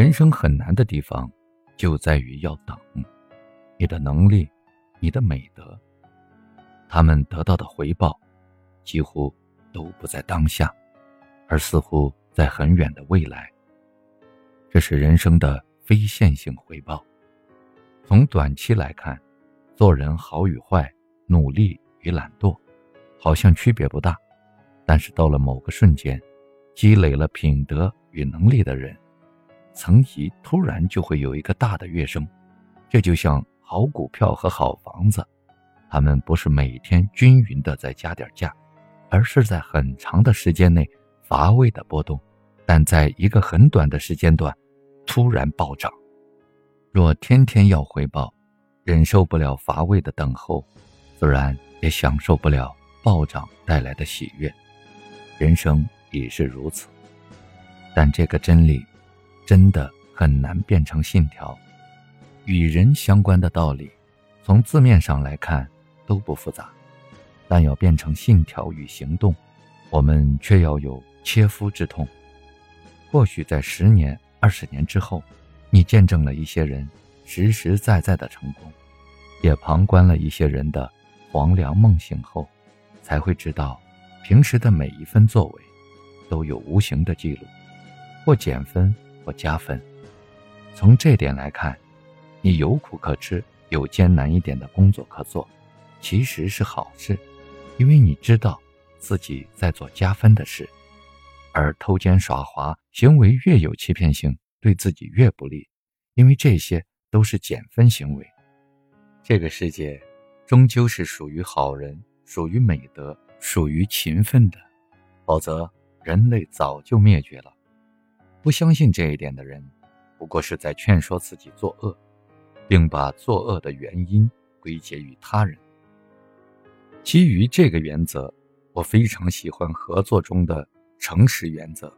人生很难的地方，就在于要等。你的能力，你的美德，他们得到的回报，几乎都不在当下，而似乎在很远的未来。这是人生的非线性回报。从短期来看，做人好与坏，努力与懒惰，好像区别不大。但是到了某个瞬间，积累了品德与能力的人，层级突然就会有一个大的跃升。这就像好股票和好房子，他们不是每天均匀的在加点价，而是在很长的时间内乏味的波动，但在一个很短的时间段突然暴涨。若天天要回报，忍受不了乏味的等候，自然也享受不了暴涨带来的喜悦。人生也是如此，但这个真理真的很难变成信条。与人相关的道理，从字面上来看都不复杂，但要变成信条与行动，我们却要有切肤之痛。或许在十年、二十年之后，你见证了一些人实实在在的成功，也旁观了一些人的黄粱梦醒后，才会知道。平时的每一分作为，都有无形的记录，或减分，或加分。从这点来看，你有苦可吃，有艰难一点的工作可做，其实是好事，因为你知道自己在做加分的事。而偷奸耍滑行为越有欺骗性，对自己越不利，因为这些都是减分行为。这个世界，终究是属于好人，属于美德。属于勤奋的，否则人类早就灭绝了。不相信这一点的人，不过是在劝说自己作恶，并把作恶的原因归结于他人。基于这个原则，我非常喜欢合作中的诚实原则。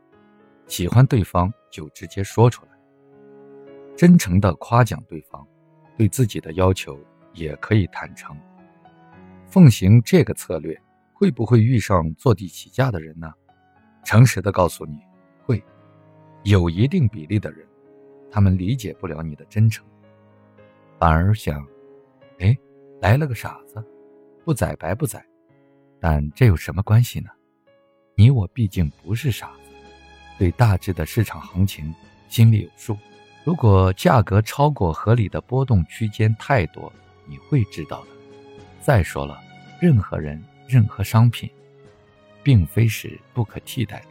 喜欢对方就直接说出来，真诚的夸奖对方，对自己的要求也可以坦诚。奉行这个策略。会不会遇上坐地起价的人呢？诚实的告诉你，会有一定比例的人，他们理解不了你的真诚，反而想，哎，来了个傻子，不宰白不宰。但这有什么关系呢？你我毕竟不是傻子，对大致的市场行情心里有数。如果价格超过合理的波动区间太多，你会知道的。再说了，任何人。任何商品，并非是不可替代的。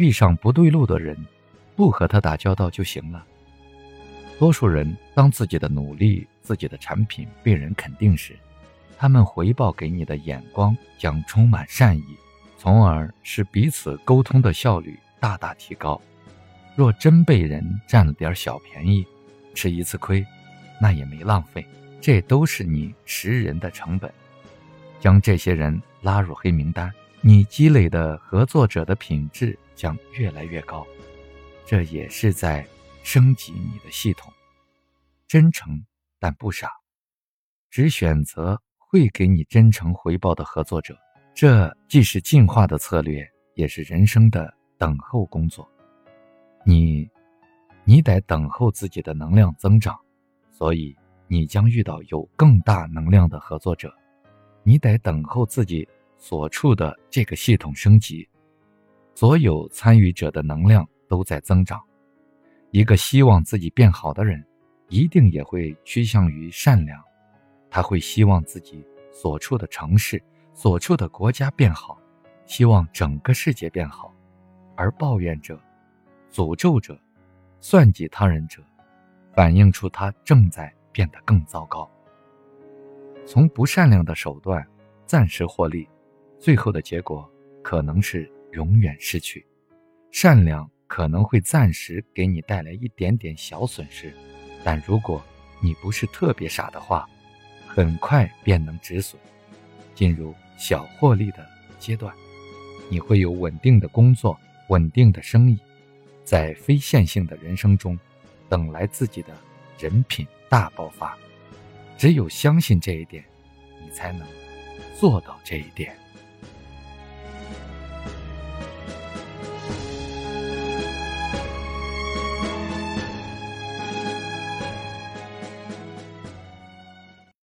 遇上不对路的人，不和他打交道就行了。多数人当自己的努力、自己的产品被人肯定时，他们回报给你的眼光将充满善意，从而使彼此沟通的效率大大提高。若真被人占了点小便宜，吃一次亏，那也没浪费，这都是你识人的成本。将这些人拉入黑名单，你积累的合作者的品质将越来越高，这也是在升级你的系统。真诚但不傻，只选择会给你真诚回报的合作者。这既是进化的策略，也是人生的等候工作。你，你得等候自己的能量增长，所以你将遇到有更大能量的合作者。你得等候自己所处的这个系统升级，所有参与者的能量都在增长。一个希望自己变好的人，一定也会趋向于善良。他会希望自己所处的城市、所处的国家变好，希望整个世界变好。而抱怨者、诅咒者、算计他人者，反映出他正在变得更糟糕。从不善良的手段暂时获利，最后的结果可能是永远失去。善良可能会暂时给你带来一点点小损失，但如果你不是特别傻的话，很快便能止损，进入小获利的阶段。你会有稳定的工作、稳定的生意，在非线性的人生中，等来自己的人品大爆发。只有相信这一点，你才能做到这一点。